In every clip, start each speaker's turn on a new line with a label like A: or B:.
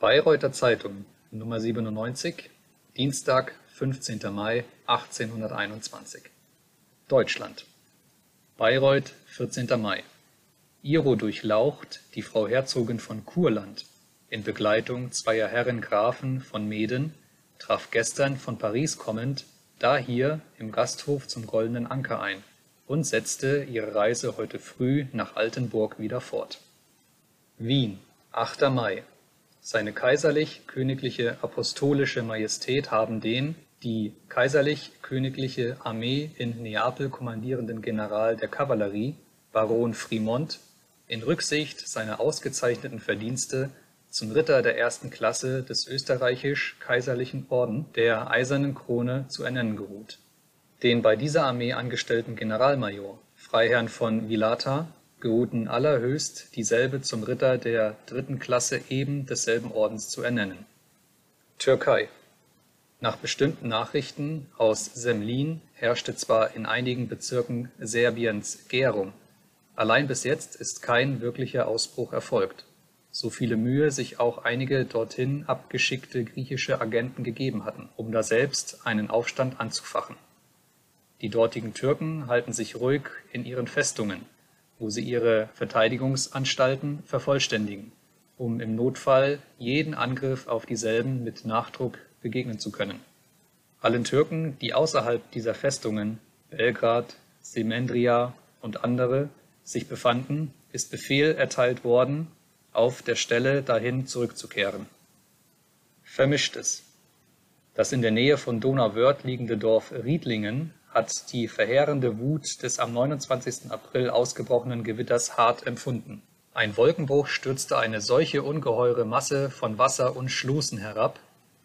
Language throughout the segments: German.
A: Bayreuther Zeitung Nr. 97, Dienstag, 15. Mai 1821 Deutschland Bayreuth, 14. Mai Iro durchlaucht die Frau Herzogin von Kurland in Begleitung zweier Herren Grafen von Meeden traf gestern von Paris kommend dahier im Gasthof zum Goldenen Anker ein und setzte ihre Reise heute früh nach Altenburg wieder fort. Wien, 8. Mai Seine Kaiserlich Königliche Apostolische Majestät haben den, die Kaiserlich Königliche Armee in Neapel kommandierenden General der Kavallerie, Baron Frimont, in Rücksicht seiner ausgezeichneten Verdienste zum Ritter der ersten Klasse des Österreichisch-Kaiserlichen Orden der Eisernen Krone zu ernennen geruht. Den bei dieser Armee angestellten Generalmajor, Freiherrn von Villatha, geruhten allerhöchst dieselbe zum Ritter der dritten Klasse eben desselben Ordens zu ernennen. Türkei Nach bestimmten Nachrichten aus Semlin herrschte zwar in einigen Bezirken Serbiens Gärung, allein bis jetzt ist kein wirklicher Ausbruch erfolgt, so viele Mühe sich auch einige dorthin abgeschickte griechische Agenten gegeben hatten, um daselbst einen Aufstand anzufachen. Die dortigen Türken halten sich ruhig in ihren Festungen, wo sie ihre Verteidigungsanstalten vervollständigen, um im Notfall jeden Angriff auf dieselben mit Nachdruck begegnen zu können. Allen Türken, die außerhalb dieser Festungen (Belgrad, Semendria und andere) sich befanden, ist Befehl erteilt worden, auf der Stelle dahin zurückzukehren. Vermischtes Das in der Nähe von Donauwörth liegende Dorf Riedlingen hat die verheerende Wut des am 29. April ausgebrochenen Gewitters hart empfunden. Ein Wolkenbruch stürzte eine solche ungeheure Masse von Wasser und Schlußen herab,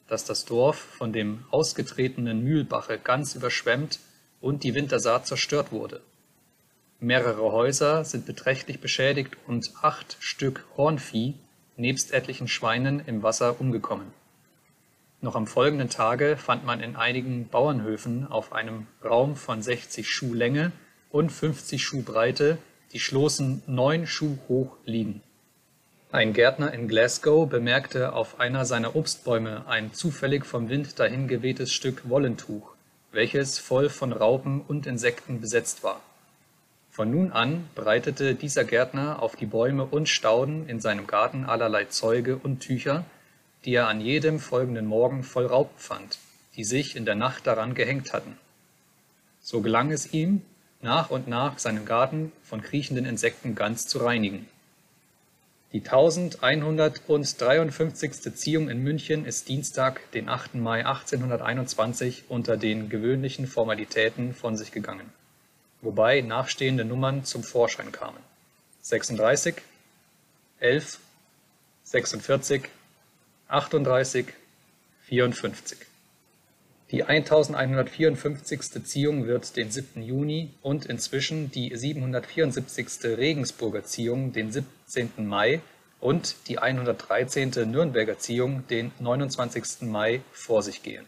A: dass das Dorf von dem ausgetretenen Mühlbache ganz überschwemmt und die Wintersaat zerstört wurde. Mehrere Häuser sind beträchtlich beschädigt und acht Stück Hornvieh nebst etlichen Schweinen im Wasser umgekommen noch am folgenden Tage fand man in einigen Bauernhöfen auf einem Raum von 60 Schuh Länge und 50 Schuh Breite die Schloßen neun Schuh hoch liegen. Ein Gärtner in Glasgow bemerkte auf einer seiner Obstbäume ein zufällig vom Wind dahingewehtes Stück Wollentuch, welches voll von Raupen und Insekten besetzt war. Von nun an breitete dieser Gärtner auf die Bäume und Stauden in seinem Garten allerlei Zeuge und Tücher die er an jedem folgenden Morgen voll Raupen fand, die sich in der Nacht daran gehängt hatten. So gelang es ihm, nach und nach seinen Garten von kriechenden Insekten ganz zu reinigen. Die 1153. Ziehung in München ist Dienstag, den 8. Mai 1821 unter den gewöhnlichen Formalitäten von sich gegangen, wobei nachstehende Nummern zum Vorschein kamen: 36, 11, 46 38, 54. Die 1154. Ziehung wird den 7. Juni und inzwischen die 774. Regensburger Ziehung den 17. Mai und die 113. Nürnberger Ziehung den 29. Mai vor sich gehen